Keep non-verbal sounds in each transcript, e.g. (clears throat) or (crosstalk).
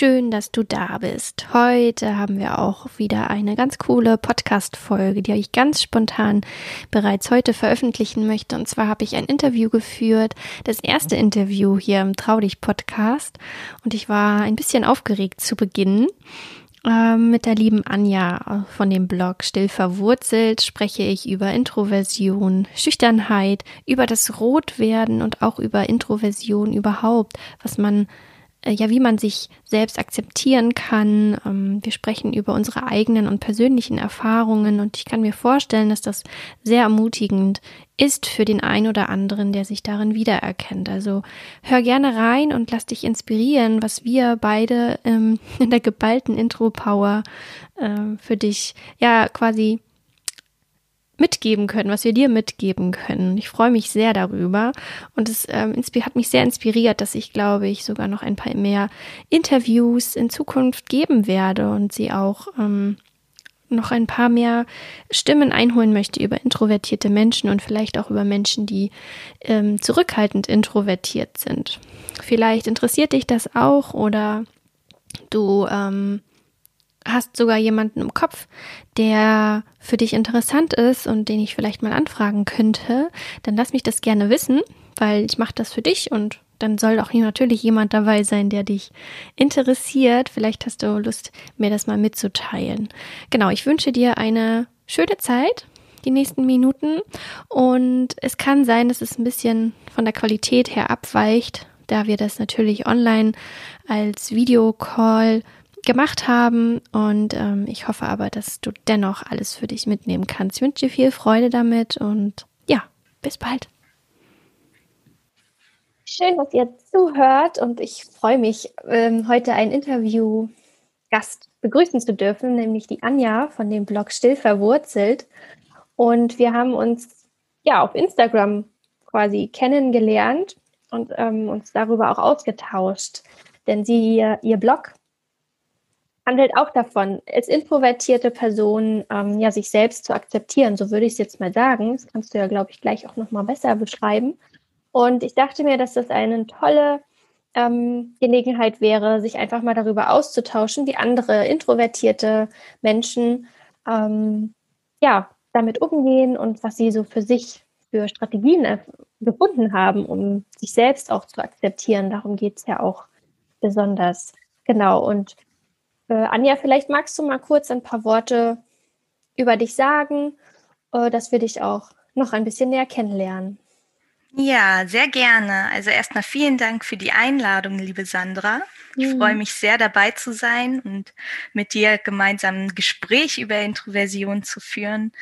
Schön, dass du da bist. Heute haben wir auch wieder eine ganz coole Podcast-Folge, die ich ganz spontan bereits heute veröffentlichen möchte. Und zwar habe ich ein Interview geführt, das erste Interview hier im Traudig Podcast. Und ich war ein bisschen aufgeregt zu Beginn. Ähm, mit der lieben Anja von dem Blog Still verwurzelt spreche ich über Introversion, Schüchternheit, über das Rotwerden und auch über Introversion überhaupt, was man ja, wie man sich selbst akzeptieren kann. Ähm, wir sprechen über unsere eigenen und persönlichen Erfahrungen und ich kann mir vorstellen, dass das sehr ermutigend ist für den einen oder anderen, der sich darin wiedererkennt. Also hör gerne rein und lass dich inspirieren, was wir beide ähm, (laughs) in der geballten Intro-Power äh, für dich ja quasi mitgeben können, was wir dir mitgeben können. Ich freue mich sehr darüber und es ähm, hat mich sehr inspiriert, dass ich glaube ich sogar noch ein paar mehr Interviews in Zukunft geben werde und sie auch ähm, noch ein paar mehr Stimmen einholen möchte über introvertierte Menschen und vielleicht auch über Menschen, die ähm, zurückhaltend introvertiert sind. Vielleicht interessiert dich das auch oder du ähm, hast sogar jemanden im Kopf, der für dich interessant ist und den ich vielleicht mal anfragen könnte, dann lass mich das gerne wissen, weil ich mache das für dich und dann soll auch natürlich jemand dabei sein, der dich interessiert. Vielleicht hast du Lust, mir das mal mitzuteilen. Genau, ich wünsche dir eine schöne Zeit, die nächsten Minuten. Und es kann sein, dass es ein bisschen von der Qualität her abweicht, da wir das natürlich online als Videocall gemacht haben. Und ähm, ich hoffe aber, dass du dennoch alles für dich mitnehmen kannst. Ich wünsche dir viel Freude damit und ja, bis bald. Schön, dass ihr zuhört und ich freue mich, ähm, heute ein Interview-Gast begrüßen zu dürfen, nämlich die Anja von dem Blog Still verwurzelt. Und wir haben uns ja auf Instagram quasi kennengelernt und ähm, uns darüber auch ausgetauscht. Denn sie, ihr Blog handelt auch davon, als introvertierte Person ähm, ja sich selbst zu akzeptieren. So würde ich es jetzt mal sagen. Das kannst du ja, glaube ich, gleich auch noch mal besser beschreiben. Und ich dachte mir, dass das eine tolle ähm, Gelegenheit wäre, sich einfach mal darüber auszutauschen, wie andere introvertierte Menschen ähm, ja damit umgehen und was sie so für sich für Strategien gefunden haben, um sich selbst auch zu akzeptieren. Darum geht es ja auch besonders. Genau. Und äh, Anja, vielleicht magst du mal kurz ein paar Worte über dich sagen, äh, dass wir dich auch noch ein bisschen näher kennenlernen. Ja, sehr gerne. Also erstmal vielen Dank für die Einladung, liebe Sandra. Ich mhm. freue mich sehr dabei zu sein und mit dir gemeinsam ein Gespräch über Introversion zu führen.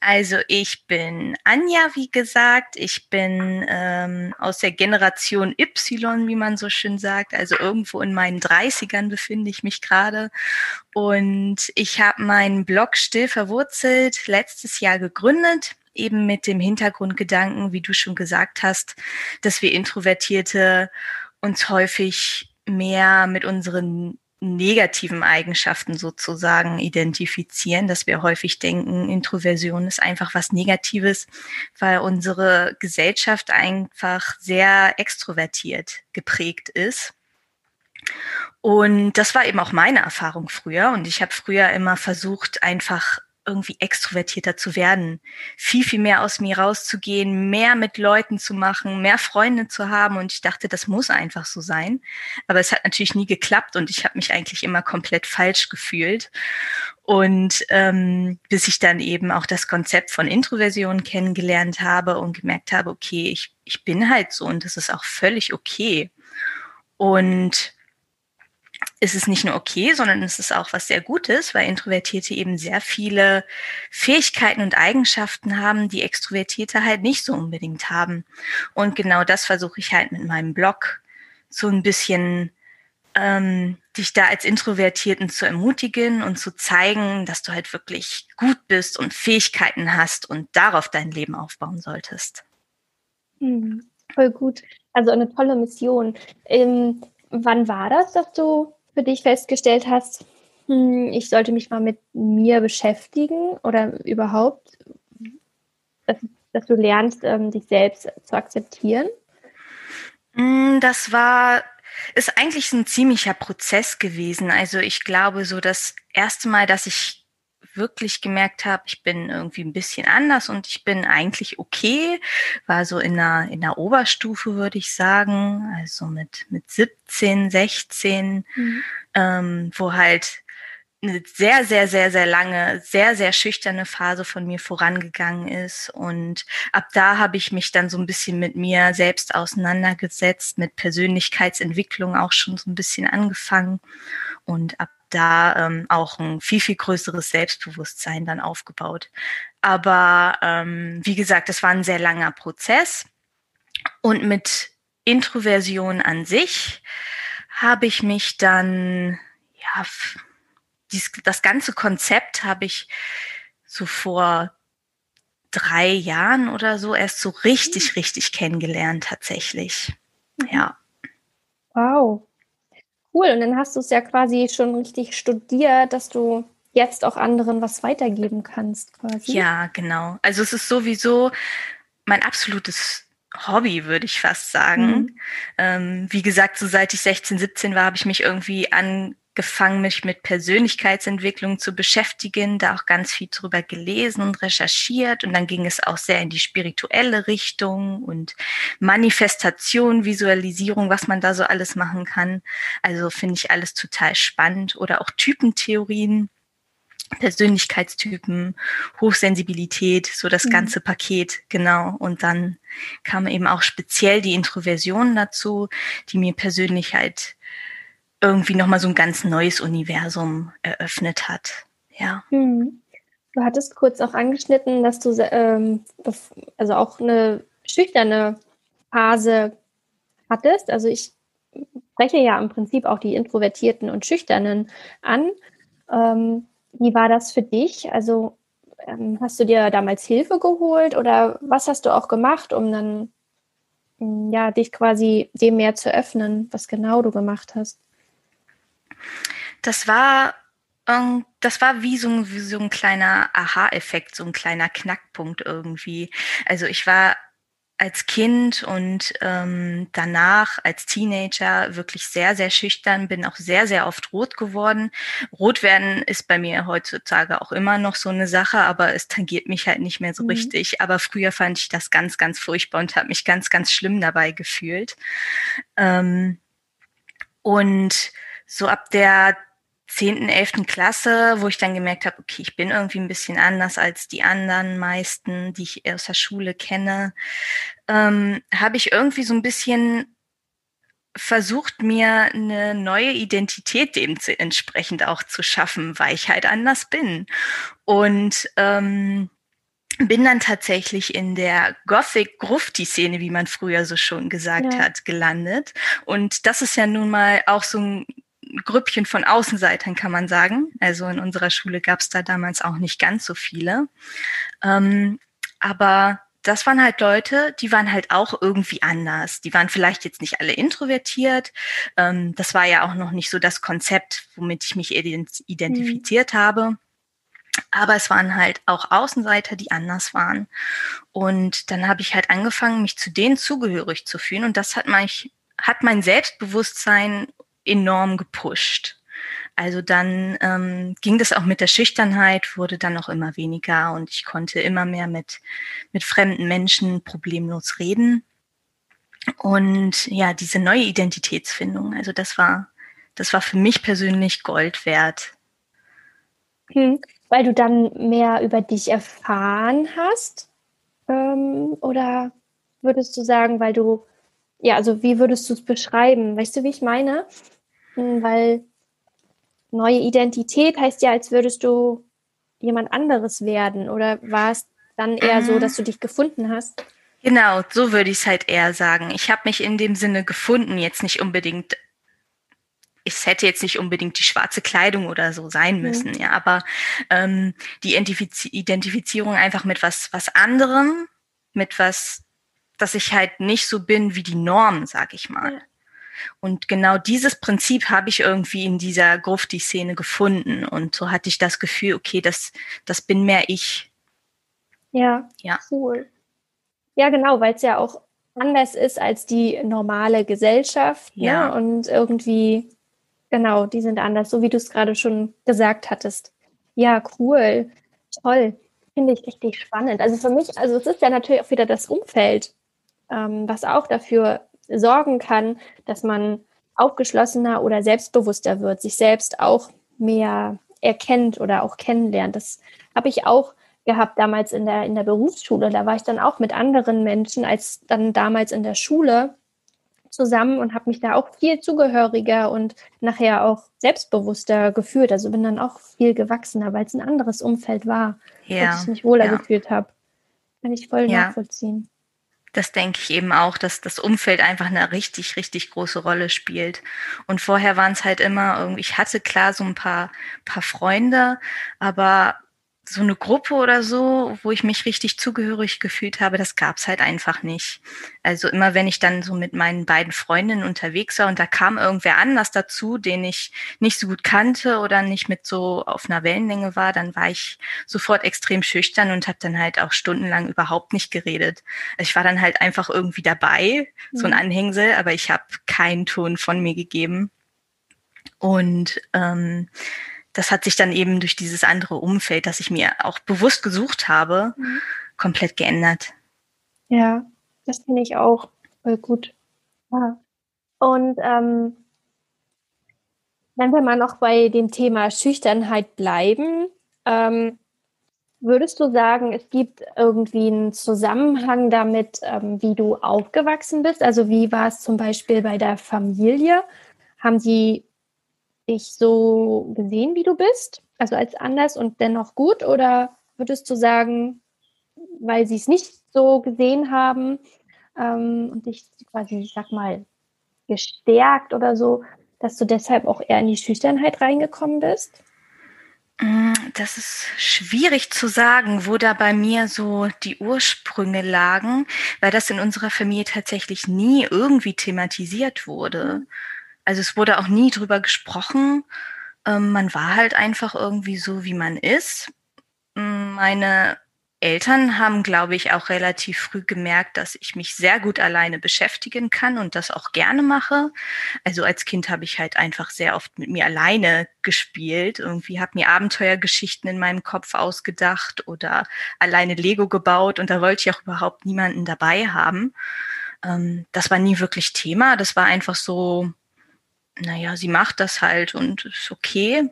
Also ich bin Anja, wie gesagt. Ich bin ähm, aus der Generation Y, wie man so schön sagt. Also irgendwo in meinen 30ern befinde ich mich gerade. Und ich habe meinen Blog Still verwurzelt letztes Jahr gegründet eben mit dem Hintergrundgedanken, wie du schon gesagt hast, dass wir Introvertierte uns häufig mehr mit unseren negativen Eigenschaften sozusagen identifizieren, dass wir häufig denken, Introversion ist einfach was Negatives, weil unsere Gesellschaft einfach sehr extrovertiert geprägt ist. Und das war eben auch meine Erfahrung früher. Und ich habe früher immer versucht, einfach irgendwie extrovertierter zu werden, viel, viel mehr aus mir rauszugehen, mehr mit Leuten zu machen, mehr Freunde zu haben. Und ich dachte, das muss einfach so sein. Aber es hat natürlich nie geklappt und ich habe mich eigentlich immer komplett falsch gefühlt. Und ähm, bis ich dann eben auch das Konzept von Introversion kennengelernt habe und gemerkt habe, okay, ich, ich bin halt so und das ist auch völlig okay. Und ist es nicht nur okay, sondern es ist auch was sehr Gutes, weil Introvertierte eben sehr viele Fähigkeiten und Eigenschaften haben, die Extrovertierte halt nicht so unbedingt haben. Und genau das versuche ich halt mit meinem Blog so ein bisschen ähm, dich da als Introvertierten zu ermutigen und zu zeigen, dass du halt wirklich gut bist und Fähigkeiten hast und darauf dein Leben aufbauen solltest. Hm, voll gut. Also eine tolle Mission. Ähm, wann war das, dass du für dich festgestellt hast, hm, ich sollte mich mal mit mir beschäftigen oder überhaupt, dass, dass du lernst, ähm, dich selbst zu akzeptieren? Hm, das war ist eigentlich ein ziemlicher Prozess gewesen. Also ich glaube, so das erste Mal, dass ich wirklich gemerkt habe, ich bin irgendwie ein bisschen anders und ich bin eigentlich okay, war so in der, in der Oberstufe, würde ich sagen, also mit, mit 17, 16, mhm. ähm, wo halt eine sehr, sehr, sehr, sehr lange, sehr, sehr schüchterne Phase von mir vorangegangen ist. Und ab da habe ich mich dann so ein bisschen mit mir selbst auseinandergesetzt, mit Persönlichkeitsentwicklung auch schon so ein bisschen angefangen und ab da ähm, auch ein viel, viel größeres Selbstbewusstsein dann aufgebaut. Aber ähm, wie gesagt, es war ein sehr langer Prozess. Und mit Introversion an sich habe ich mich dann, ja, dies, das ganze Konzept habe ich so vor drei Jahren oder so erst so richtig, mhm. richtig kennengelernt tatsächlich. Mhm. Ja. Wow. Cool. Und dann hast du es ja quasi schon richtig studiert, dass du jetzt auch anderen was weitergeben kannst, quasi. Ja, genau. Also es ist sowieso mein absolutes Hobby, würde ich fast sagen. Mhm. Ähm, wie gesagt, so seit ich 16, 17 war, habe ich mich irgendwie an angefangen, mich mit Persönlichkeitsentwicklung zu beschäftigen, da auch ganz viel drüber gelesen und recherchiert. Und dann ging es auch sehr in die spirituelle Richtung und Manifestation, Visualisierung, was man da so alles machen kann. Also finde ich alles total spannend. Oder auch Typentheorien. Persönlichkeitstypen, Hochsensibilität, so das mhm. ganze Paket, genau. Und dann kam eben auch speziell die Introversion dazu, die mir persönlich halt irgendwie nochmal so ein ganz neues Universum eröffnet hat. Ja. Hm. Du hattest kurz auch angeschnitten, dass du ähm, also auch eine schüchterne Phase hattest. Also ich spreche ja im Prinzip auch die Introvertierten und Schüchternen an. Ähm, wie war das für dich? Also ähm, hast du dir damals Hilfe geholt oder was hast du auch gemacht, um dann ja, dich quasi dem mehr zu öffnen, was genau du gemacht hast? Das war, ähm, das war wie so, ein, wie so ein kleiner Aha-Effekt, so ein kleiner Knackpunkt irgendwie. Also ich war als Kind und ähm, danach als Teenager wirklich sehr, sehr schüchtern, bin auch sehr, sehr oft rot geworden. Rot werden ist bei mir heutzutage auch immer noch so eine Sache, aber es tangiert mich halt nicht mehr so mhm. richtig. Aber früher fand ich das ganz, ganz furchtbar und habe mich ganz, ganz schlimm dabei gefühlt. Ähm, und so ab der zehnten, elften Klasse, wo ich dann gemerkt habe, okay, ich bin irgendwie ein bisschen anders als die anderen meisten, die ich aus der Schule kenne, ähm, habe ich irgendwie so ein bisschen versucht, mir eine neue Identität dem zu, entsprechend auch zu schaffen, weil ich halt anders bin. Und ähm, bin dann tatsächlich in der Gothic Grufti Szene, wie man früher so schon gesagt ja. hat, gelandet. Und das ist ja nun mal auch so ein Grüppchen von Außenseitern, kann man sagen. Also in unserer Schule gab es da damals auch nicht ganz so viele. Ähm, aber das waren halt Leute, die waren halt auch irgendwie anders. Die waren vielleicht jetzt nicht alle introvertiert. Ähm, das war ja auch noch nicht so das Konzept, womit ich mich identifiziert mhm. habe. Aber es waren halt auch Außenseiter, die anders waren. Und dann habe ich halt angefangen, mich zu denen zugehörig zu fühlen. Und das hat mich, hat mein Selbstbewusstsein enorm gepusht. Also dann ähm, ging das auch mit der Schüchternheit, wurde dann auch immer weniger und ich konnte immer mehr mit, mit fremden Menschen problemlos reden. Und ja, diese neue Identitätsfindung, also das war, das war für mich persönlich Gold wert. Hm, weil du dann mehr über dich erfahren hast? Ähm, oder würdest du sagen, weil du, ja, also wie würdest du es beschreiben? Weißt du, wie ich meine? weil neue Identität heißt ja, als würdest du jemand anderes werden. Oder war es dann eher mhm. so, dass du dich gefunden hast? Genau, so würde ich es halt eher sagen. Ich habe mich in dem Sinne gefunden, jetzt nicht unbedingt es hätte jetzt nicht unbedingt die schwarze Kleidung oder so sein mhm. müssen, mhm. ja, aber ähm, die Identifiz Identifizierung einfach mit was, was anderem, mit was, dass ich halt nicht so bin wie die Norm, sag ich mal. Und genau dieses Prinzip habe ich irgendwie in dieser Grufti-Szene gefunden. Und so hatte ich das Gefühl, okay, das, das bin mehr ich. Ja, ja. cool. Ja, genau, weil es ja auch anders ist als die normale Gesellschaft. Ne? Ja. Ne? Und irgendwie, genau, die sind anders, so wie du es gerade schon gesagt hattest. Ja, cool. Toll. Finde ich richtig spannend. Also für mich, also es ist ja natürlich auch wieder das Umfeld, ähm, was auch dafür sorgen kann, dass man aufgeschlossener oder selbstbewusster wird, sich selbst auch mehr erkennt oder auch kennenlernt. Das habe ich auch gehabt damals in der, in der Berufsschule. Da war ich dann auch mit anderen Menschen als dann damals in der Schule zusammen und habe mich da auch viel zugehöriger und nachher auch selbstbewusster gefühlt. Also bin dann auch viel gewachsener, weil es ein anderes Umfeld war, ja, wo ich mich wohler ja. gefühlt habe. Kann ich voll ja. nachvollziehen. Das denke ich eben auch, dass das Umfeld einfach eine richtig, richtig große Rolle spielt. Und vorher waren es halt immer irgendwie, ich hatte klar so ein paar, paar Freunde, aber so eine Gruppe oder so, wo ich mich richtig zugehörig gefühlt habe, das gab's halt einfach nicht. Also immer wenn ich dann so mit meinen beiden Freundinnen unterwegs war und da kam irgendwer anders dazu, den ich nicht so gut kannte oder nicht mit so auf einer Wellenlänge war, dann war ich sofort extrem schüchtern und habe dann halt auch stundenlang überhaupt nicht geredet. Also ich war dann halt einfach irgendwie dabei, so ein mhm. Anhängsel, aber ich habe keinen Ton von mir gegeben. Und ähm, das hat sich dann eben durch dieses andere Umfeld, das ich mir auch bewusst gesucht habe, mhm. komplett geändert. Ja, das finde ich auch voll gut. Ja. Und ähm, wenn wir mal noch bei dem Thema Schüchternheit bleiben, ähm, würdest du sagen, es gibt irgendwie einen Zusammenhang damit, ähm, wie du aufgewachsen bist? Also wie war es zum Beispiel bei der Familie? Haben die dich so gesehen, wie du bist? Also als anders und dennoch gut? Oder würdest du sagen, weil sie es nicht so gesehen haben ähm, und dich quasi, ich sag mal, gestärkt oder so, dass du deshalb auch eher in die Schüchternheit reingekommen bist? Mm, das ist schwierig zu sagen, wo da bei mir so die Ursprünge lagen, weil das in unserer Familie tatsächlich nie irgendwie thematisiert wurde. Mhm. Also es wurde auch nie drüber gesprochen. Ähm, man war halt einfach irgendwie so, wie man ist. Meine Eltern haben, glaube ich, auch relativ früh gemerkt, dass ich mich sehr gut alleine beschäftigen kann und das auch gerne mache. Also als Kind habe ich halt einfach sehr oft mit mir alleine gespielt. Irgendwie habe mir Abenteuergeschichten in meinem Kopf ausgedacht oder alleine Lego gebaut und da wollte ich auch überhaupt niemanden dabei haben. Ähm, das war nie wirklich Thema. Das war einfach so, naja, sie macht das halt und ist okay.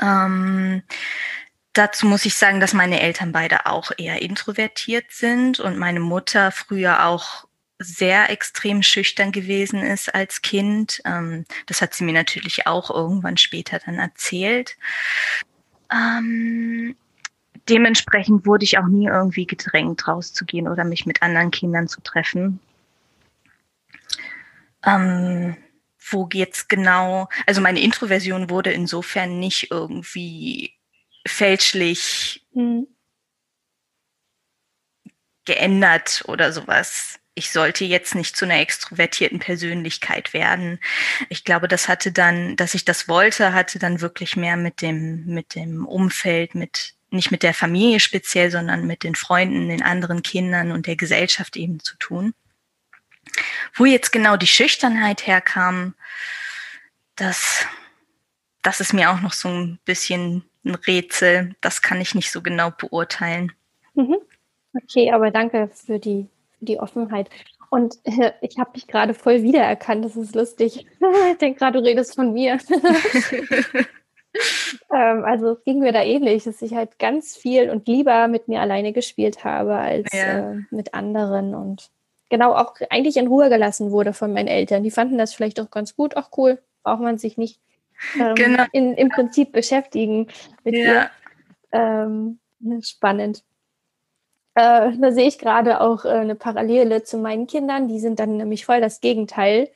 Ähm, dazu muss ich sagen, dass meine Eltern beide auch eher introvertiert sind und meine Mutter früher auch sehr extrem schüchtern gewesen ist als Kind. Ähm, das hat sie mir natürlich auch irgendwann später dann erzählt. Ähm, dementsprechend wurde ich auch nie irgendwie gedrängt, rauszugehen oder mich mit anderen Kindern zu treffen. Ähm, wo geht's genau? Also meine Introversion wurde insofern nicht irgendwie fälschlich mhm. geändert oder sowas. Ich sollte jetzt nicht zu einer extrovertierten Persönlichkeit werden. Ich glaube, das hatte dann, dass ich das wollte, hatte dann wirklich mehr mit dem, mit dem Umfeld, mit, nicht mit der Familie speziell, sondern mit den Freunden, den anderen Kindern und der Gesellschaft eben zu tun. Wo jetzt genau die Schüchternheit herkam, das, das ist mir auch noch so ein bisschen ein Rätsel. Das kann ich nicht so genau beurteilen. Mhm. Okay, aber danke für die, für die Offenheit. Und äh, ich habe mich gerade voll wiedererkannt. Das ist lustig. (laughs) ich denke gerade, du redest von mir. (laughs) ähm, also es ging mir da ähnlich, dass ich halt ganz viel und lieber mit mir alleine gespielt habe als ja. äh, mit anderen und genau auch eigentlich in Ruhe gelassen wurde von meinen Eltern. Die fanden das vielleicht auch ganz gut. Ach cool, braucht man sich nicht ähm, genau. in, im Prinzip beschäftigen mit ja. Ähm, spannend. Äh, da sehe ich gerade auch äh, eine Parallele zu meinen Kindern. Die sind dann nämlich voll das Gegenteil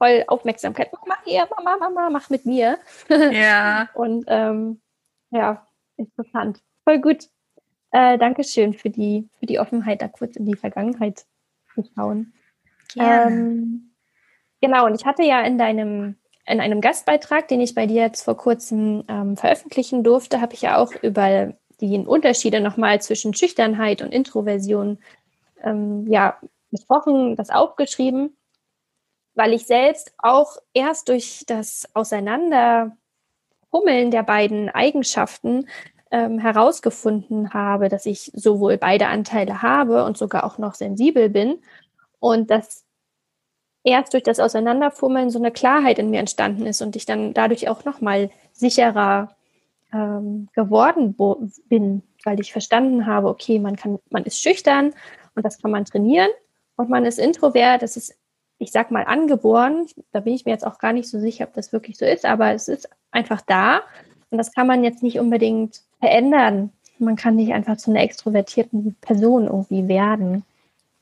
voll Aufmerksamkeit. Mach, mach hier, Mama, Mama, mach mit mir. (laughs) Ja. Und ähm, ja, interessant. Voll gut. Äh, Dankeschön für die, für die Offenheit, da kurz in die Vergangenheit zu schauen. Ähm, genau, und ich hatte ja in deinem, in einem Gastbeitrag, den ich bei dir jetzt vor kurzem ähm, veröffentlichen durfte, habe ich ja auch über die Unterschiede nochmal zwischen Schüchternheit und Introversion ähm, ja, besprochen, das aufgeschrieben, weil ich selbst auch erst durch das Auseinanderhummeln der beiden Eigenschaften ähm, herausgefunden habe, dass ich sowohl beide Anteile habe und sogar auch noch sensibel bin. Und dass erst durch das Auseinanderfummeln so eine Klarheit in mir entstanden ist und ich dann dadurch auch noch mal sicherer ähm, geworden bin, weil ich verstanden habe, okay, man kann, man ist schüchtern und das kann man trainieren und man ist introvert, das ist, ich sag mal, angeboren. Da bin ich mir jetzt auch gar nicht so sicher, ob das wirklich so ist, aber es ist einfach da und das kann man jetzt nicht unbedingt verändern. Man kann nicht einfach zu einer extrovertierten Person irgendwie werden.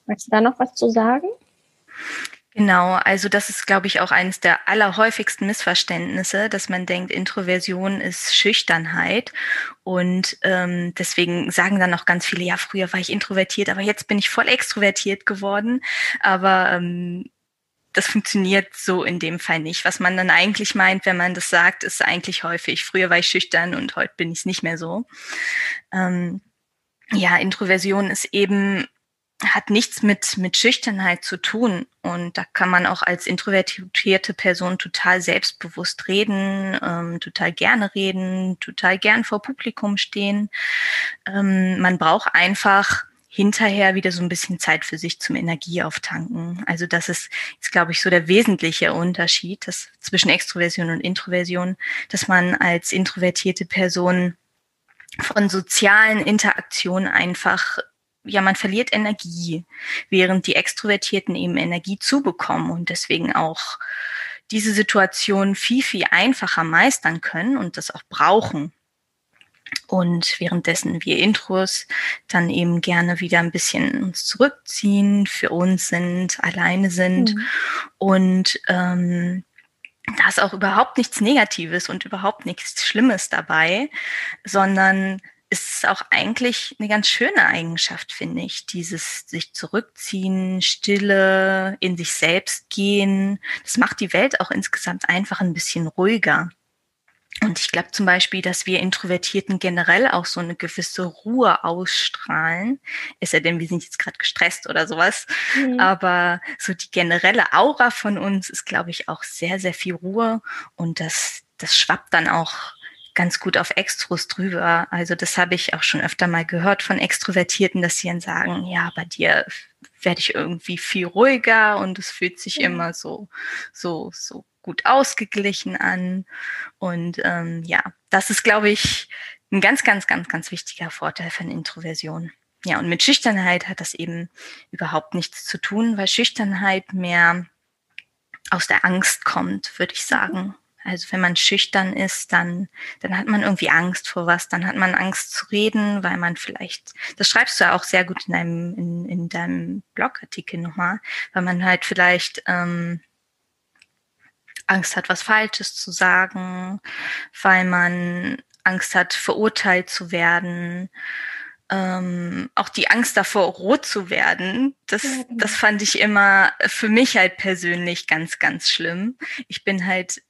Magst du da noch was zu sagen? Genau, also das ist, glaube ich, auch eines der allerhäufigsten Missverständnisse, dass man denkt, Introversion ist Schüchternheit. Und ähm, deswegen sagen dann auch ganz viele, ja, früher war ich introvertiert, aber jetzt bin ich voll extrovertiert geworden. Aber ähm, das funktioniert so in dem Fall nicht. Was man dann eigentlich meint, wenn man das sagt, ist eigentlich häufig, früher war ich schüchtern und heute bin ich es nicht mehr so. Ähm, ja, Introversion ist eben hat nichts mit, mit Schüchternheit zu tun. Und da kann man auch als introvertierte Person total selbstbewusst reden, ähm, total gerne reden, total gern vor Publikum stehen. Ähm, man braucht einfach hinterher wieder so ein bisschen Zeit für sich zum Energieauftanken. Also das ist, ist glaube ich, so der wesentliche Unterschied das, zwischen Extroversion und Introversion, dass man als introvertierte Person von sozialen Interaktionen einfach ja, man verliert Energie, während die Extrovertierten eben Energie zubekommen und deswegen auch diese Situation viel, viel einfacher meistern können und das auch brauchen. Und währenddessen wir Intros dann eben gerne wieder ein bisschen uns zurückziehen, für uns sind, alleine sind. Mhm. Und ähm, da ist auch überhaupt nichts Negatives und überhaupt nichts Schlimmes dabei, sondern ist es auch eigentlich eine ganz schöne Eigenschaft, finde ich. Dieses sich zurückziehen, Stille, in sich selbst gehen. Das macht die Welt auch insgesamt einfach ein bisschen ruhiger. Und ich glaube zum Beispiel, dass wir Introvertierten generell auch so eine gewisse Ruhe ausstrahlen. Ist ja denn, wir sind jetzt gerade gestresst oder sowas. Mhm. Aber so die generelle Aura von uns ist, glaube ich, auch sehr, sehr viel Ruhe. Und das, das schwappt dann auch ganz gut auf Extros drüber. Also das habe ich auch schon öfter mal gehört von Extrovertierten, dass sie dann sagen, ja, bei dir werde ich irgendwie viel ruhiger und es fühlt sich ja. immer so, so, so gut ausgeglichen an. Und ähm, ja, das ist, glaube ich, ein ganz, ganz, ganz, ganz wichtiger Vorteil von Introversion. Ja, und mit Schüchternheit hat das eben überhaupt nichts zu tun, weil Schüchternheit mehr aus der Angst kommt, würde ich sagen. Also wenn man schüchtern ist, dann, dann hat man irgendwie Angst vor was, dann hat man Angst zu reden, weil man vielleicht, das schreibst du ja auch sehr gut in deinem, in, in deinem Blogartikel nochmal, weil man halt vielleicht ähm, Angst hat, was Falsches zu sagen, weil man Angst hat, verurteilt zu werden. Ähm, auch die Angst davor, rot zu werden, das, ja, genau. das fand ich immer für mich halt persönlich ganz, ganz schlimm. Ich bin halt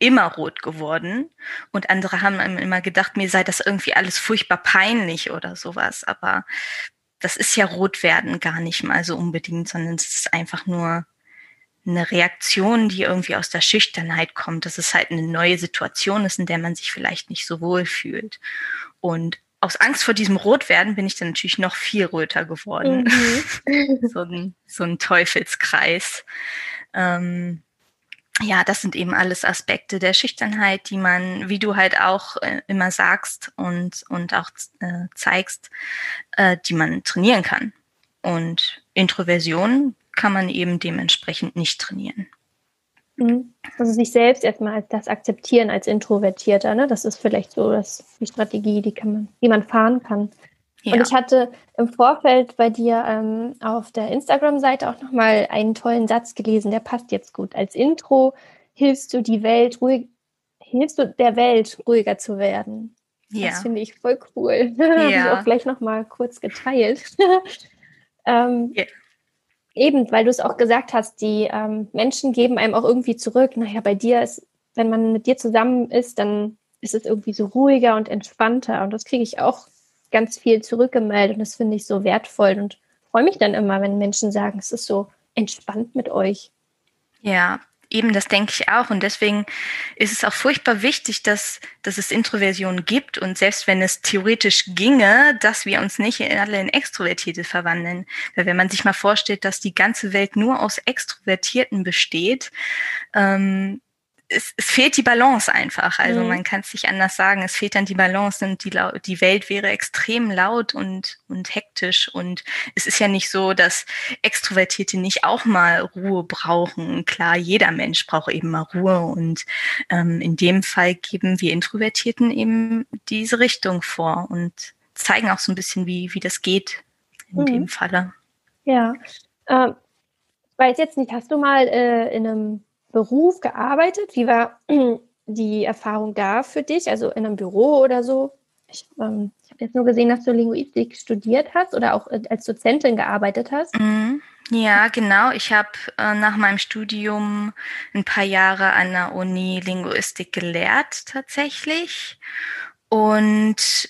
immer rot geworden. Und andere haben immer gedacht, mir sei das irgendwie alles furchtbar peinlich oder sowas. Aber das ist ja rot werden gar nicht mal so unbedingt, sondern es ist einfach nur eine Reaktion, die irgendwie aus der Schüchternheit kommt, dass es halt eine neue Situation ist, in der man sich vielleicht nicht so wohl fühlt. Und aus Angst vor diesem Rotwerden bin ich dann natürlich noch viel röter geworden. Mhm. (laughs) so, ein, so ein Teufelskreis. Ähm, ja, das sind eben alles Aspekte der Schüchternheit, die man, wie du halt auch äh, immer sagst und, und auch äh, zeigst, äh, die man trainieren kann. Und Introversion kann man eben dementsprechend nicht trainieren. Mhm. Also sich selbst erstmal als das akzeptieren als Introvertierter, ne? Das ist vielleicht so das, die Strategie, die kann man, die man fahren kann. Ja. Und ich hatte im Vorfeld bei dir ähm, auf der Instagram-Seite auch nochmal einen tollen Satz gelesen, der passt jetzt gut. Als Intro hilfst du die Welt ruhig, hilfst du der Welt ruhiger zu werden. Ja. Das finde ich voll cool. (laughs) Ja. Habe ich auch gleich nochmal kurz geteilt. (laughs) ähm, ja. Eben, weil du es auch gesagt hast, die ähm, Menschen geben einem auch irgendwie zurück. Naja, bei dir ist, wenn man mit dir zusammen ist, dann ist es irgendwie so ruhiger und entspannter. Und das kriege ich auch ganz viel zurückgemeldet. Und das finde ich so wertvoll und freue mich dann immer, wenn Menschen sagen, es ist so entspannt mit euch. Ja, Eben, das denke ich auch. Und deswegen ist es auch furchtbar wichtig, dass, dass es Introversion gibt. Und selbst wenn es theoretisch ginge, dass wir uns nicht alle in Extrovertierte verwandeln. Weil wenn man sich mal vorstellt, dass die ganze Welt nur aus Extrovertierten besteht, ähm, es, es fehlt die Balance einfach. Also mhm. man kann es nicht anders sagen. Es fehlt dann die Balance und die, die Welt wäre extrem laut und, und hektisch. Und es ist ja nicht so, dass Extrovertierte nicht auch mal Ruhe brauchen. Klar, jeder Mensch braucht eben mal Ruhe. Und ähm, in dem Fall geben wir Introvertierten eben diese Richtung vor und zeigen auch so ein bisschen, wie, wie das geht in mhm. dem Falle. Ja. Ähm, weiß jetzt nicht, hast du mal äh, in einem Beruf gearbeitet? Wie war (clears throat) die Erfahrung da für dich? Also in einem Büro oder so? Ich, ähm, ich habe jetzt nur gesehen, dass du Linguistik studiert hast oder auch äh, als Dozentin gearbeitet hast. Mhm. Ja, genau. Ich habe äh, nach meinem Studium ein paar Jahre an der Uni Linguistik gelehrt tatsächlich. Und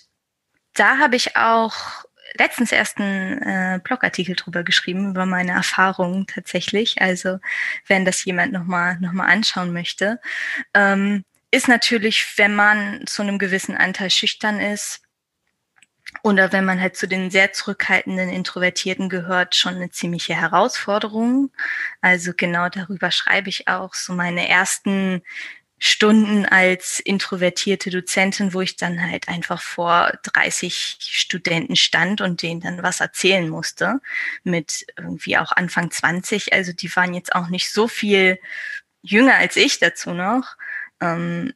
da habe ich auch letztens erst einen äh, Blogartikel drüber geschrieben, über meine Erfahrungen tatsächlich. Also wenn das jemand nochmal noch mal anschauen möchte. Ähm, ist natürlich, wenn man zu einem gewissen Anteil schüchtern ist, oder wenn man halt zu den sehr zurückhaltenden Introvertierten gehört, schon eine ziemliche Herausforderung. Also genau darüber schreibe ich auch so meine ersten Stunden als introvertierte Dozentin, wo ich dann halt einfach vor 30 Studenten stand und denen dann was erzählen musste, mit irgendwie auch Anfang 20. Also die waren jetzt auch nicht so viel jünger als ich dazu noch. Ähm,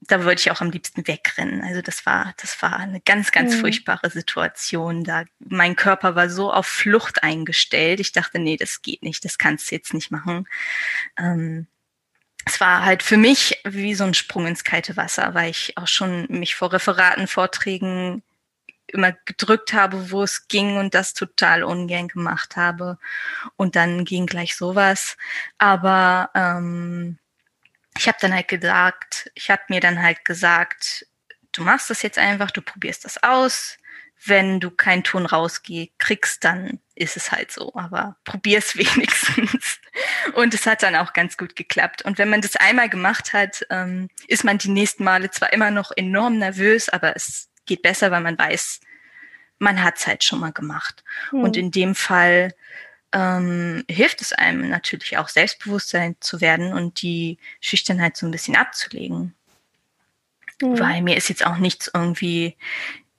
da wollte ich auch am liebsten wegrennen. Also das war, das war eine ganz, ganz mhm. furchtbare Situation. Da mein Körper war so auf Flucht eingestellt. Ich dachte, nee, das geht nicht, das kannst du jetzt nicht machen. Ähm, es war halt für mich wie so ein Sprung ins kalte Wasser, weil ich auch schon mich vor Referaten, Vorträgen immer gedrückt habe, wo es ging und das total ungern gemacht habe. Und dann ging gleich sowas. Aber ähm, ich habe dann halt gesagt, ich habe mir dann halt gesagt, du machst das jetzt einfach, du probierst das aus wenn du keinen Ton rauskriegst, dann ist es halt so. Aber probier's (laughs) wenigstens. Und es hat dann auch ganz gut geklappt. Und wenn man das einmal gemacht hat, ähm, ist man die nächsten Male zwar immer noch enorm nervös, aber es geht besser, weil man weiß, man hat's halt schon mal gemacht. Hm. Und in dem Fall ähm, hilft es einem natürlich auch Selbstbewusstsein zu werden und die Schüchternheit so ein bisschen abzulegen. Mhm. Weil mir ist jetzt auch nichts irgendwie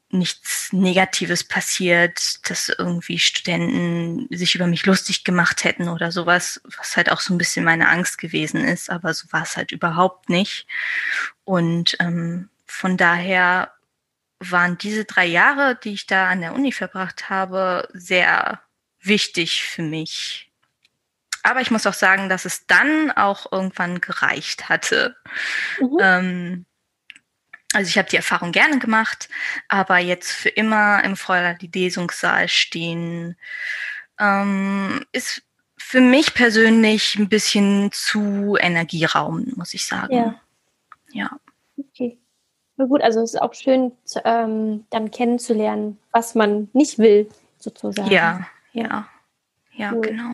nichts Negatives passiert, dass irgendwie Studenten sich über mich lustig gemacht hätten oder sowas, was halt auch so ein bisschen meine Angst gewesen ist, aber so war es halt überhaupt nicht. Und ähm, von daher waren diese drei Jahre, die ich da an der Uni verbracht habe, sehr wichtig für mich. Aber ich muss auch sagen, dass es dann auch irgendwann gereicht hatte. Mhm. Ähm, also ich habe die Erfahrung gerne gemacht, aber jetzt für immer im Feuerlesungssaal stehen ähm, ist für mich persönlich ein bisschen zu Energieraum, muss ich sagen. Ja. Ja. Okay. Na gut, also es ist auch schön, zu, ähm, dann kennenzulernen, was man nicht will, sozusagen. Ja, ja, ja, cool. genau.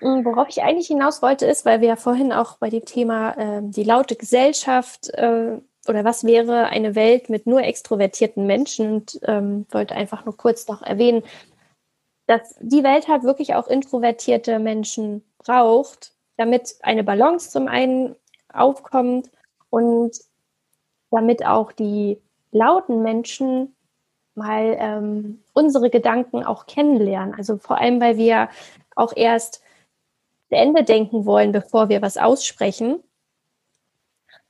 Worauf ich eigentlich hinaus wollte, ist, weil wir ja vorhin auch bei dem Thema äh, die laute Gesellschaft äh, oder was wäre eine Welt mit nur extrovertierten Menschen? Und ähm, wollte einfach nur kurz noch erwähnen, dass die Welt halt wirklich auch introvertierte Menschen braucht, damit eine Balance zum einen aufkommt und damit auch die lauten Menschen mal ähm, unsere Gedanken auch kennenlernen. Also vor allem, weil wir auch erst zu Ende denken wollen, bevor wir was aussprechen.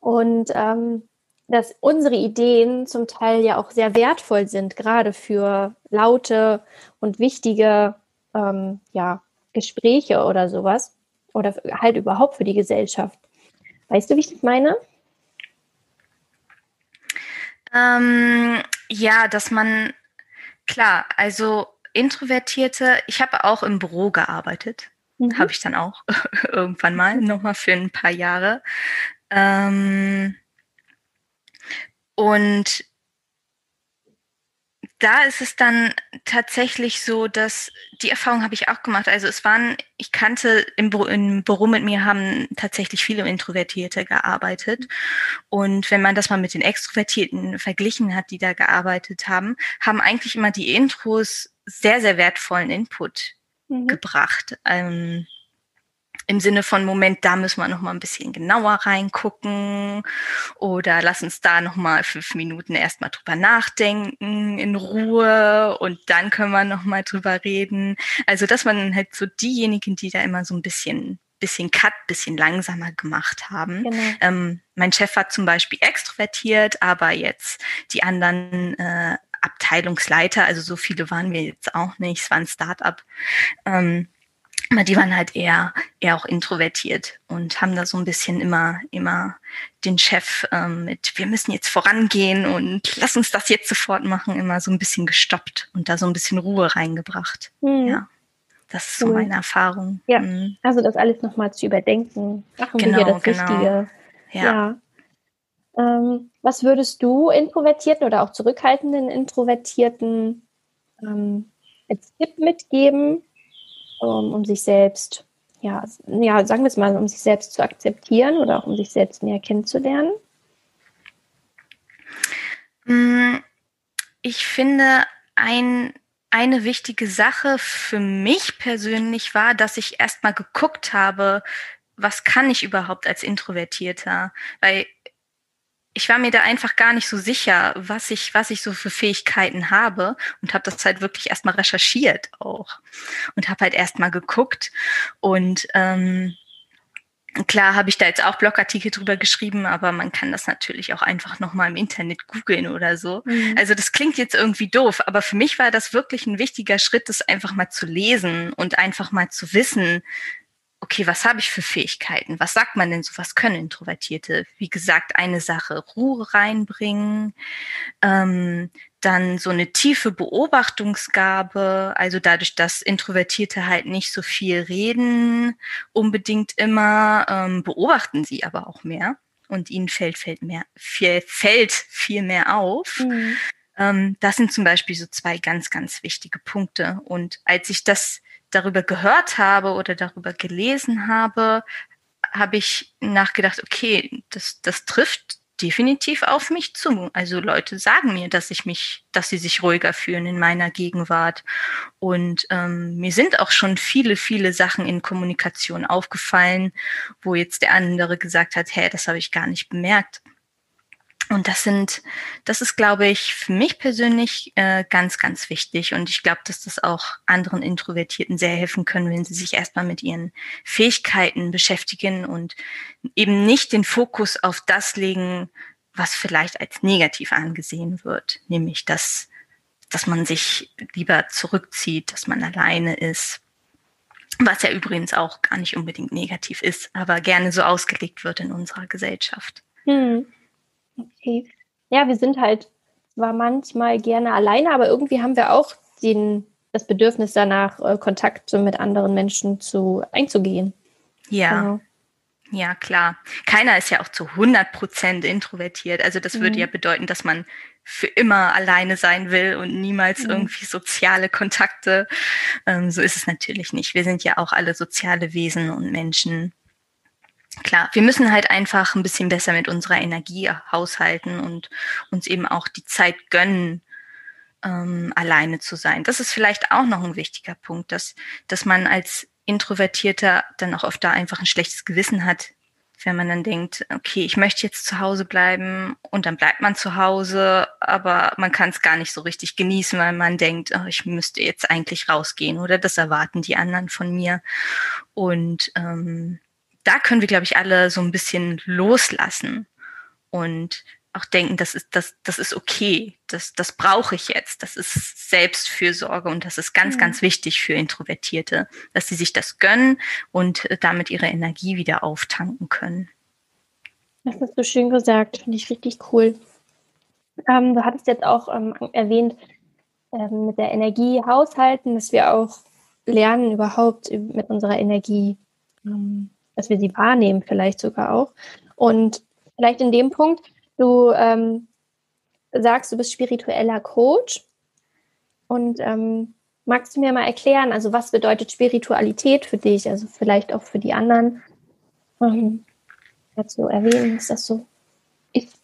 Und ähm, dass unsere Ideen zum Teil ja auch sehr wertvoll sind, gerade für laute und wichtige ähm, ja, Gespräche oder sowas. Oder halt überhaupt für die Gesellschaft. Weißt du, wie ich das meine? Ähm, ja, dass man, klar, also Introvertierte, ich habe auch im Büro gearbeitet. Mhm. Habe ich dann auch (laughs) irgendwann mal, nochmal für ein paar Jahre. Ähm, und da ist es dann tatsächlich so, dass die Erfahrung habe ich auch gemacht. Also es waren, ich kannte im Büro, im Büro mit mir haben tatsächlich viele Introvertierte gearbeitet. Und wenn man das mal mit den Extrovertierten verglichen hat, die da gearbeitet haben, haben eigentlich immer die Intros sehr, sehr wertvollen Input mhm. gebracht. Ähm, im Sinne von Moment, da müssen wir noch mal ein bisschen genauer reingucken oder lass uns da noch mal fünf Minuten erstmal drüber nachdenken in Ruhe und dann können wir noch mal drüber reden. Also dass man halt so diejenigen, die da immer so ein bisschen bisschen Cut, bisschen langsamer gemacht haben. Genau. Ähm, mein Chef war zum Beispiel extrovertiert, aber jetzt die anderen äh, Abteilungsleiter, also so viele waren wir jetzt auch nicht, es war ein Start-up. Ähm, aber die waren halt eher, eher auch introvertiert und haben da so ein bisschen immer, immer den Chef ähm, mit, wir müssen jetzt vorangehen und lass uns das jetzt sofort machen, immer so ein bisschen gestoppt und da so ein bisschen Ruhe reingebracht. Mhm. Ja. Das ist so meine Erfahrung. Ja, mhm. also das alles nochmal zu überdenken. Machen genau, wir hier das genau. Richtige. Ja. ja. Ähm, was würdest du Introvertierten oder auch zurückhaltenden Introvertierten ähm, als Tipp mitgeben, um, um sich selbst, ja, ja, sagen wir es mal, um sich selbst zu akzeptieren oder auch um sich selbst näher kennenzulernen? Mm, ich finde, ein, eine wichtige Sache für mich persönlich war, dass ich erstmal geguckt habe, was kann ich überhaupt als Introvertierter? Weil ich war mir da einfach gar nicht so sicher, was ich, was ich so für Fähigkeiten habe und habe das halt wirklich erstmal recherchiert auch und habe halt erstmal geguckt und ähm, Klar habe ich da jetzt auch Blogartikel drüber geschrieben, aber man kann das natürlich auch einfach nochmal im Internet googeln oder so. Mhm. Also das klingt jetzt irgendwie doof, aber für mich war das wirklich ein wichtiger Schritt, das einfach mal zu lesen und einfach mal zu wissen, okay, was habe ich für Fähigkeiten? Was sagt man denn so? Was können Introvertierte? Wie gesagt, eine Sache, Ruhe reinbringen, ähm, dann so eine tiefe Beobachtungsgabe, also dadurch, dass Introvertierte halt nicht so viel reden, unbedingt immer, ähm, beobachten sie aber auch mehr und ihnen fällt, fällt, mehr, viel, fällt viel mehr auf. Mhm. Ähm, das sind zum Beispiel so zwei ganz, ganz wichtige Punkte. Und als ich das darüber gehört habe oder darüber gelesen habe, habe ich nachgedacht, okay, das, das trifft definitiv auf mich zu. Also Leute sagen mir, dass ich mich, dass sie sich ruhiger fühlen in meiner Gegenwart. Und ähm, mir sind auch schon viele, viele Sachen in Kommunikation aufgefallen, wo jetzt der andere gesagt hat, hä, das habe ich gar nicht bemerkt. Und das sind, das ist, glaube ich, für mich persönlich äh, ganz, ganz wichtig. Und ich glaube, dass das auch anderen Introvertierten sehr helfen können, wenn sie sich erstmal mit ihren Fähigkeiten beschäftigen und eben nicht den Fokus auf das legen, was vielleicht als negativ angesehen wird, nämlich dass, dass man sich lieber zurückzieht, dass man alleine ist, was ja übrigens auch gar nicht unbedingt negativ ist, aber gerne so ausgelegt wird in unserer Gesellschaft. Hm. Okay. Ja, wir sind halt zwar manchmal gerne alleine, aber irgendwie haben wir auch den, das Bedürfnis danach, äh, Kontakte mit anderen Menschen zu, einzugehen. Ja. Genau. Ja, klar. Keiner ist ja auch zu 100 Prozent introvertiert. Also das mhm. würde ja bedeuten, dass man für immer alleine sein will und niemals mhm. irgendwie soziale Kontakte. Ähm, so ist es natürlich nicht. Wir sind ja auch alle soziale Wesen und Menschen klar, wir müssen halt einfach ein bisschen besser mit unserer Energie haushalten und uns eben auch die Zeit gönnen, ähm, alleine zu sein. Das ist vielleicht auch noch ein wichtiger Punkt, dass, dass man als Introvertierter dann auch oft da einfach ein schlechtes Gewissen hat, wenn man dann denkt, okay, ich möchte jetzt zu Hause bleiben und dann bleibt man zu Hause, aber man kann es gar nicht so richtig genießen, weil man denkt, oh, ich müsste jetzt eigentlich rausgehen oder das erwarten die anderen von mir. Und ähm, da können wir, glaube ich, alle so ein bisschen loslassen und auch denken, das ist, das, das ist okay, das, das brauche ich jetzt, das ist Selbstfürsorge und das ist ganz, mhm. ganz wichtig für Introvertierte, dass sie sich das gönnen und äh, damit ihre Energie wieder auftanken können. Das ist so schön gesagt, finde ich richtig cool. Ähm, du hattest jetzt auch ähm, erwähnt, ähm, mit der Energie haushalten, dass wir auch lernen, überhaupt mit unserer Energie, ähm, dass wir sie wahrnehmen, vielleicht sogar auch. Und vielleicht in dem Punkt, du ähm, sagst, du bist spiritueller Coach. Und ähm, magst du mir mal erklären, also was bedeutet Spiritualität für dich, also vielleicht auch für die anderen? Ähm, dazu erwähnen, ist das so ist?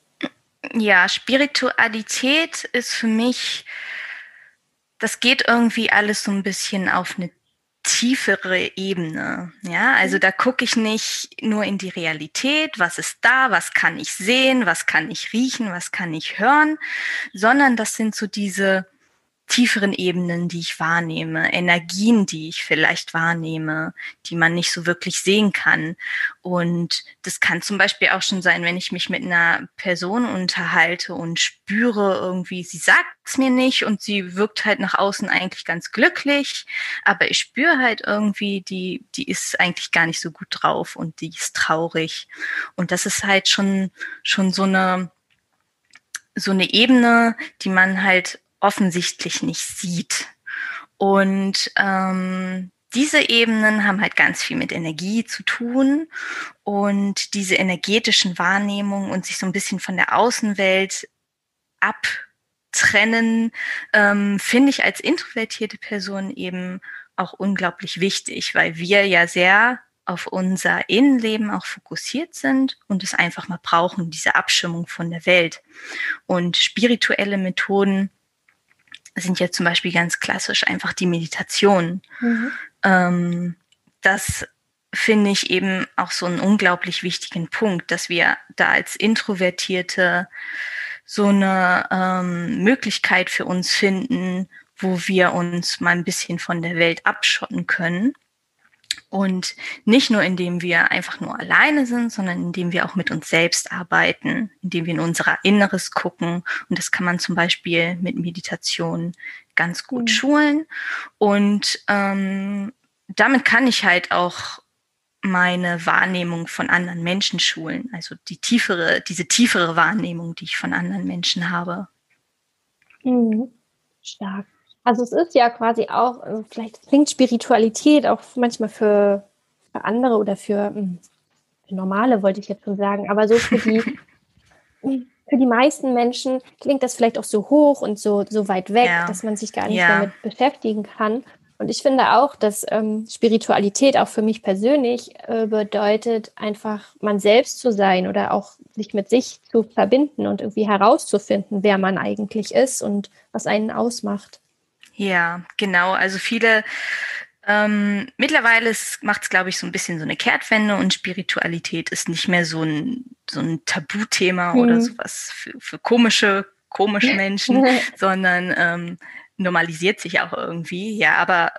Ja, Spiritualität ist für mich, das geht irgendwie alles so ein bisschen auf eine tiefere Ebene. Ja, also da gucke ich nicht nur in die Realität, was ist da, was kann ich sehen, was kann ich riechen, was kann ich hören, sondern das sind so diese tieferen Ebenen, die ich wahrnehme, Energien, die ich vielleicht wahrnehme, die man nicht so wirklich sehen kann. Und das kann zum Beispiel auch schon sein, wenn ich mich mit einer Person unterhalte und spüre irgendwie, sie sagt es mir nicht und sie wirkt halt nach außen eigentlich ganz glücklich, aber ich spüre halt irgendwie, die, die ist eigentlich gar nicht so gut drauf und die ist traurig. Und das ist halt schon, schon so eine, so eine Ebene, die man halt offensichtlich nicht sieht. Und ähm, diese Ebenen haben halt ganz viel mit Energie zu tun und diese energetischen Wahrnehmungen und sich so ein bisschen von der Außenwelt abtrennen, ähm, finde ich als introvertierte Person eben auch unglaublich wichtig, weil wir ja sehr auf unser Innenleben auch fokussiert sind und es einfach mal brauchen, diese Abschirmung von der Welt. Und spirituelle Methoden sind jetzt zum Beispiel ganz klassisch einfach die Meditation. Mhm. Ähm, das finde ich eben auch so einen unglaublich wichtigen Punkt, dass wir da als Introvertierte so eine ähm, Möglichkeit für uns finden, wo wir uns mal ein bisschen von der Welt abschotten können und nicht nur, indem wir einfach nur alleine sind, sondern indem wir auch mit uns selbst arbeiten, indem wir in unser Inneres gucken. Und das kann man zum Beispiel mit Meditation ganz gut mhm. schulen. Und ähm, damit kann ich halt auch meine Wahrnehmung von anderen Menschen schulen. Also die tiefere, diese tiefere Wahrnehmung, die ich von anderen Menschen habe. Mhm. Stark. Also es ist ja quasi auch, also vielleicht klingt Spiritualität auch manchmal für, für andere oder für, hm, für, normale, wollte ich jetzt schon sagen, aber so für die, (laughs) für die meisten Menschen klingt das vielleicht auch so hoch und so, so weit weg, ja. dass man sich gar nicht ja. damit beschäftigen kann. Und ich finde auch, dass ähm, Spiritualität auch für mich persönlich äh, bedeutet, einfach man selbst zu sein oder auch sich mit sich zu verbinden und irgendwie herauszufinden, wer man eigentlich ist und was einen ausmacht. Ja, genau. Also viele ähm, mittlerweile macht es, glaube ich, so ein bisschen so eine Kehrtwende und Spiritualität ist nicht mehr so ein, so ein Tabuthema mhm. oder sowas für, für komische, komische (laughs) Menschen, sondern ähm, normalisiert sich auch irgendwie. Ja, aber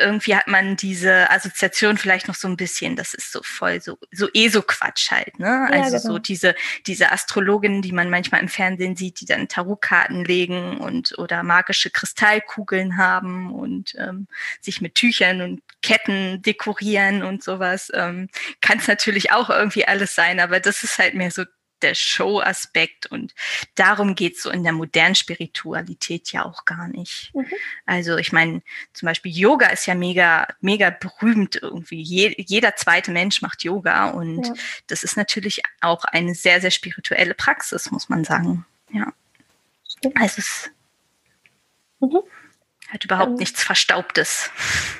irgendwie hat man diese Assoziation vielleicht noch so ein bisschen, das ist so voll so, so eh so Quatsch halt, ne? Ja, also genau. so diese, diese Astrologinnen, die man manchmal im Fernsehen sieht, die dann Tarotkarten legen und oder magische Kristallkugeln haben und ähm, sich mit Tüchern und Ketten dekorieren und sowas. Ähm, Kann es natürlich auch irgendwie alles sein, aber das ist halt mehr so der Show-Aspekt und darum geht's so in der modernen Spiritualität ja auch gar nicht. Mhm. Also ich meine, zum Beispiel Yoga ist ja mega, mega berühmt irgendwie. Je, jeder zweite Mensch macht Yoga und ja. das ist natürlich auch eine sehr, sehr spirituelle Praxis, muss man sagen. Ja. Also es mhm. hat überhaupt ähm. nichts Verstaubtes.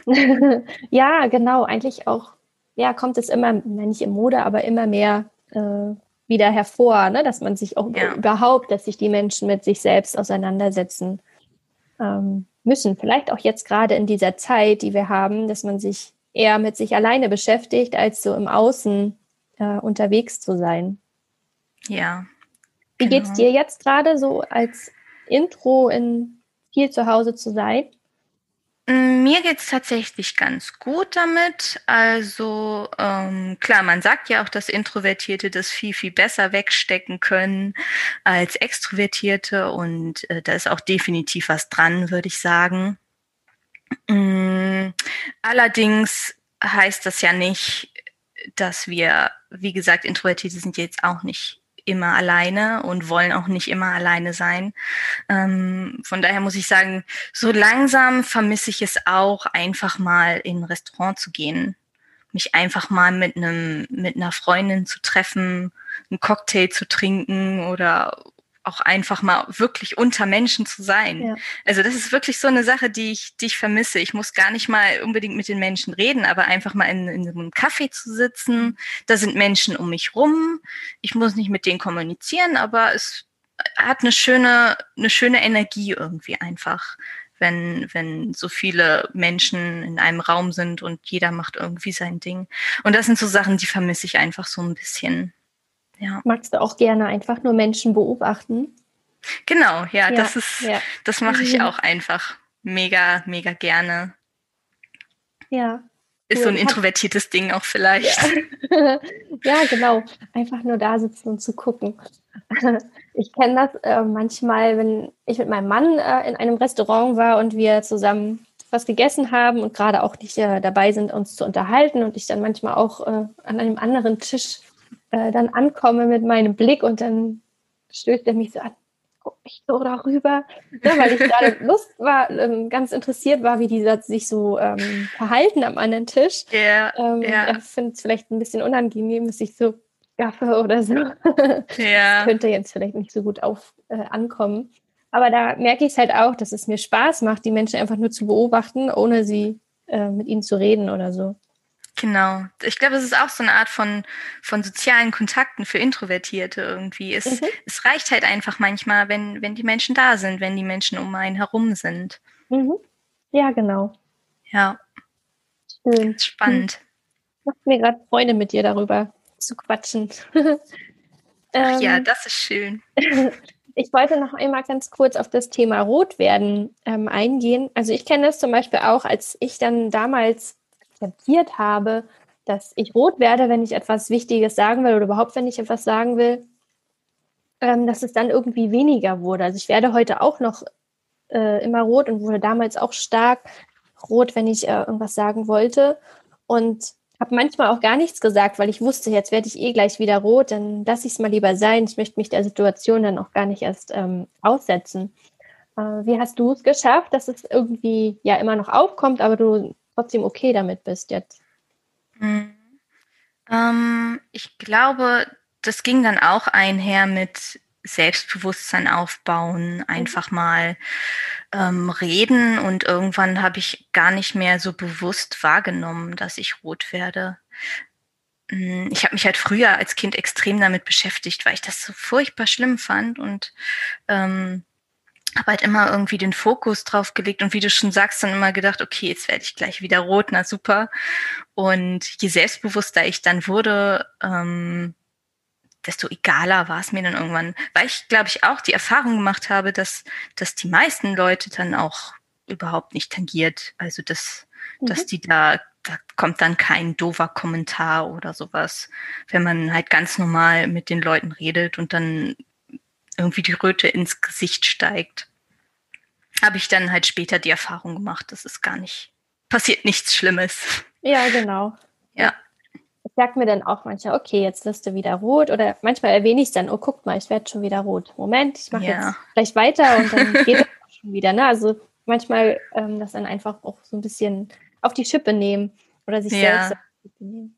(laughs) ja, genau. Eigentlich auch, ja, kommt es immer, nicht in Mode, aber immer mehr äh, wieder hervor, ne? dass man sich auch ja. überhaupt, dass sich die Menschen mit sich selbst auseinandersetzen ähm, müssen. Vielleicht auch jetzt gerade in dieser Zeit, die wir haben, dass man sich eher mit sich alleine beschäftigt, als so im Außen äh, unterwegs zu sein. Ja. Wie genau. es dir jetzt gerade so als Intro in viel zu Hause zu sein? Mir geht's tatsächlich ganz gut damit. Also ähm, klar, man sagt ja auch, dass Introvertierte das viel, viel besser wegstecken können als Extrovertierte und äh, da ist auch definitiv was dran, würde ich sagen. Ähm, allerdings heißt das ja nicht, dass wir, wie gesagt, Introvertierte sind jetzt auch nicht immer alleine und wollen auch nicht immer alleine sein. Ähm, von daher muss ich sagen, so langsam vermisse ich es auch, einfach mal in ein Restaurant zu gehen, mich einfach mal mit einem mit einer Freundin zu treffen, einen Cocktail zu trinken oder auch einfach mal wirklich unter Menschen zu sein. Ja. Also das ist wirklich so eine Sache, die ich, die ich vermisse. Ich muss gar nicht mal unbedingt mit den Menschen reden, aber einfach mal in, in einem Café zu sitzen. Da sind Menschen um mich rum. Ich muss nicht mit denen kommunizieren, aber es hat eine schöne, eine schöne Energie irgendwie einfach, wenn, wenn so viele Menschen in einem Raum sind und jeder macht irgendwie sein Ding. Und das sind so Sachen, die vermisse ich einfach so ein bisschen. Ja. Magst du auch gerne einfach nur Menschen beobachten? Genau, ja, ja das ist, ja. das mache ich mhm. auch einfach mega, mega gerne. Ja. Ist so ein introvertiertes Ding auch vielleicht. Ja. (laughs) ja, genau. Einfach nur da sitzen und zu gucken. (laughs) Ich kenne das äh, manchmal, wenn ich mit meinem Mann äh, in einem Restaurant war und wir zusammen was gegessen haben und gerade auch nicht äh, dabei sind, uns zu unterhalten und ich dann manchmal auch äh, an einem anderen Tisch äh, dann ankomme mit meinem Blick und dann stößt er mich so an, guck mich so darüber, ne, weil ich gerade (laughs) Lust war, ähm, ganz interessiert war, wie die sich so ähm, verhalten am anderen Tisch. Yeah, ähm, yeah. Ich finde es vielleicht ein bisschen unangenehm, dass ich so gaffe oder so. Yeah. (laughs) könnte jetzt vielleicht nicht so gut auf äh, ankommen. Aber da merke ich es halt auch, dass es mir Spaß macht, die Menschen einfach nur zu beobachten, ohne sie äh, mit ihnen zu reden oder so. Genau. Ich glaube, es ist auch so eine Art von, von sozialen Kontakten für Introvertierte irgendwie. Es, mhm. es reicht halt einfach manchmal, wenn, wenn die Menschen da sind, wenn die Menschen um einen herum sind. Mhm. Ja, genau. Ja. Schön. Spannend. Macht mir gerade Freude, mit dir darüber zu quatschen. (laughs) Ach ja, ähm, das ist schön. (laughs) Ich wollte noch einmal ganz kurz auf das Thema Rotwerden ähm, eingehen. Also ich kenne das zum Beispiel auch, als ich dann damals akzeptiert habe, dass ich rot werde, wenn ich etwas Wichtiges sagen will oder überhaupt, wenn ich etwas sagen will, ähm, dass es dann irgendwie weniger wurde. Also ich werde heute auch noch äh, immer rot und wurde damals auch stark rot, wenn ich äh, irgendwas sagen wollte. Und habe manchmal auch gar nichts gesagt, weil ich wusste, jetzt werde ich eh gleich wieder rot, dann lasse ich es mal lieber sein. Ich möchte mich der Situation dann auch gar nicht erst ähm, aussetzen. Äh, wie hast du es geschafft, dass es irgendwie ja immer noch aufkommt, aber du trotzdem okay damit bist jetzt? Mhm. Ähm, ich glaube, das ging dann auch einher mit Selbstbewusstsein aufbauen, mhm. einfach mal ähm, reden und irgendwann habe ich gar nicht mehr so bewusst wahrgenommen, dass ich rot werde. Hm, ich habe mich halt früher als Kind extrem damit beschäftigt, weil ich das so furchtbar schlimm fand und ähm, habe halt immer irgendwie den Fokus drauf gelegt und wie du schon sagst, dann immer gedacht, okay, jetzt werde ich gleich wieder rot, na super. Und je selbstbewusster ich dann wurde, ähm, desto egaler war es mir dann irgendwann, weil ich, glaube ich, auch die Erfahrung gemacht habe, dass, dass die meisten Leute dann auch überhaupt nicht tangiert. Also dass, mhm. dass die da, da kommt dann kein doofer Kommentar oder sowas, wenn man halt ganz normal mit den Leuten redet und dann irgendwie die Röte ins Gesicht steigt. Habe ich dann halt später die Erfahrung gemacht, das ist gar nicht, passiert nichts Schlimmes. Ja, genau. Ja. Ich sag mir dann auch manchmal, okay, jetzt wirst du wieder rot. Oder manchmal erwähne ich es dann, oh, guck mal, ich werde schon wieder rot. Moment, ich mache ja. jetzt gleich weiter und dann (laughs) geht es schon wieder. Ne? Also manchmal ähm, das dann einfach auch so ein bisschen auf die Schippe nehmen oder sich ja. selbst auf die Schippe nehmen.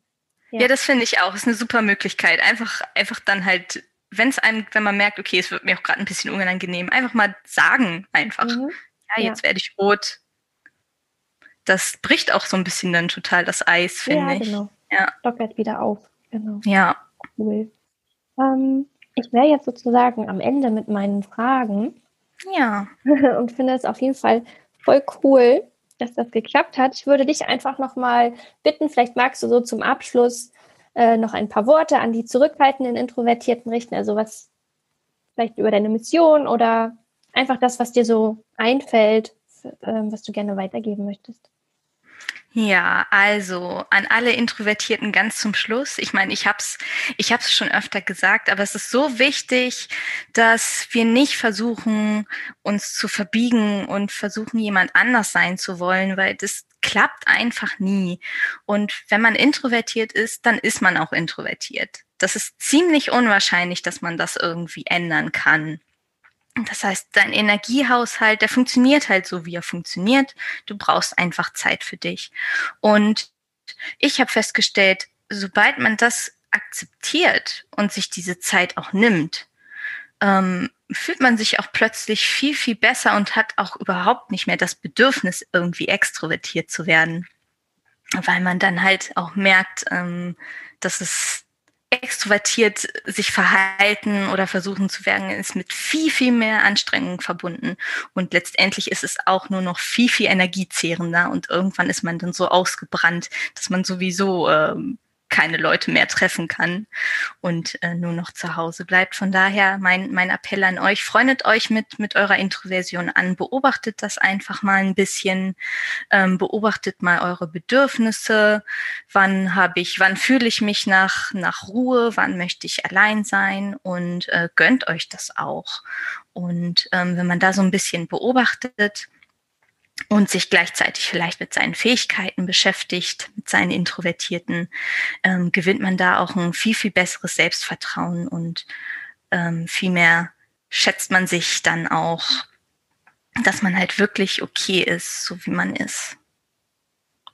Ja, ja das finde ich auch. Ist eine super Möglichkeit. Einfach, einfach dann halt wenn es einem, wenn man merkt, okay, es wird mir auch gerade ein bisschen unangenehm, einfach mal sagen, einfach. Mhm. Ja, jetzt ja. werde ich rot. Das bricht auch so ein bisschen dann total das Eis, finde ja, ich. Genau. Ja, lockert wieder auf. Genau. Ja. Cool. Ähm, ich wäre jetzt sozusagen am Ende mit meinen Fragen. Ja. (laughs) Und finde es auf jeden Fall voll cool, dass das geklappt hat. Ich würde dich einfach nochmal bitten, vielleicht magst du so zum Abschluss äh, noch ein paar Worte an die zurückhaltenden Introvertierten richten, also was vielleicht über deine Mission oder einfach das, was dir so einfällt ähm, was du gerne weitergeben möchtest? Ja, also an alle Introvertierten ganz zum Schluss. Ich meine, ich hab's, ich hab's schon öfter gesagt, aber es ist so wichtig, dass wir nicht versuchen, uns zu verbiegen und versuchen, jemand anders sein zu wollen, weil das klappt einfach nie. Und wenn man introvertiert ist, dann ist man auch introvertiert. Das ist ziemlich unwahrscheinlich, dass man das irgendwie ändern kann. Das heißt, dein Energiehaushalt, der funktioniert halt so, wie er funktioniert. Du brauchst einfach Zeit für dich. Und ich habe festgestellt, sobald man das akzeptiert und sich diese Zeit auch nimmt, ähm, fühlt man sich auch plötzlich viel, viel besser und hat auch überhaupt nicht mehr das Bedürfnis, irgendwie extrovertiert zu werden. Weil man dann halt auch merkt, ähm, dass es extrovertiert sich verhalten oder versuchen zu werden, ist mit viel, viel mehr Anstrengung verbunden. Und letztendlich ist es auch nur noch viel, viel energiezehrender und irgendwann ist man dann so ausgebrannt, dass man sowieso ähm, keine Leute mehr treffen kann und äh, nur noch zu Hause bleibt. Von daher mein, mein Appell an euch, freundet euch mit, mit eurer Introversion an, beobachtet das einfach mal ein bisschen, ähm, beobachtet mal eure Bedürfnisse, wann habe ich, wann fühle ich mich nach, nach Ruhe, wann möchte ich allein sein und äh, gönnt euch das auch. Und ähm, wenn man da so ein bisschen beobachtet, und sich gleichzeitig vielleicht mit seinen Fähigkeiten beschäftigt, mit seinen Introvertierten, ähm, gewinnt man da auch ein viel, viel besseres Selbstvertrauen und ähm, viel mehr schätzt man sich dann auch, dass man halt wirklich okay ist, so wie man ist.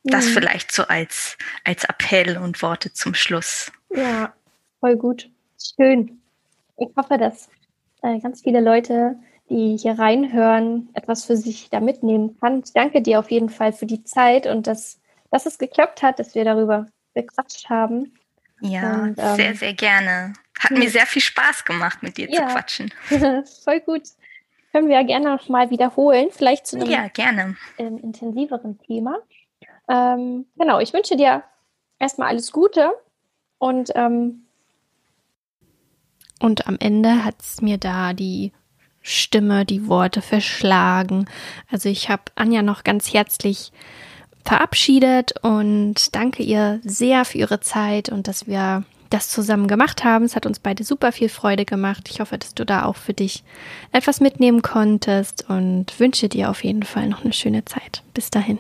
Das mhm. vielleicht so als, als Appell und Worte zum Schluss. Ja, voll gut. Schön. Ich hoffe, dass äh, ganz viele Leute die hier reinhören, etwas für sich da mitnehmen kann. Ich danke dir auf jeden Fall für die Zeit und dass, dass es geklappt hat, dass wir darüber gequatscht haben. Ja, und, ähm, sehr, sehr gerne. Hat mir sehr viel Spaß gemacht, mit dir ja, zu quatschen. (laughs) voll gut. Können wir ja gerne noch mal wiederholen, vielleicht zu einem ja, gerne. Ähm, intensiveren Thema. Ähm, genau, ich wünsche dir erstmal alles Gute und ähm, und am Ende hat es mir da die Stimme, die Worte verschlagen. Also ich habe Anja noch ganz herzlich verabschiedet und danke ihr sehr für ihre Zeit und dass wir das zusammen gemacht haben. Es hat uns beide super viel Freude gemacht. Ich hoffe, dass du da auch für dich etwas mitnehmen konntest und wünsche dir auf jeden Fall noch eine schöne Zeit. Bis dahin.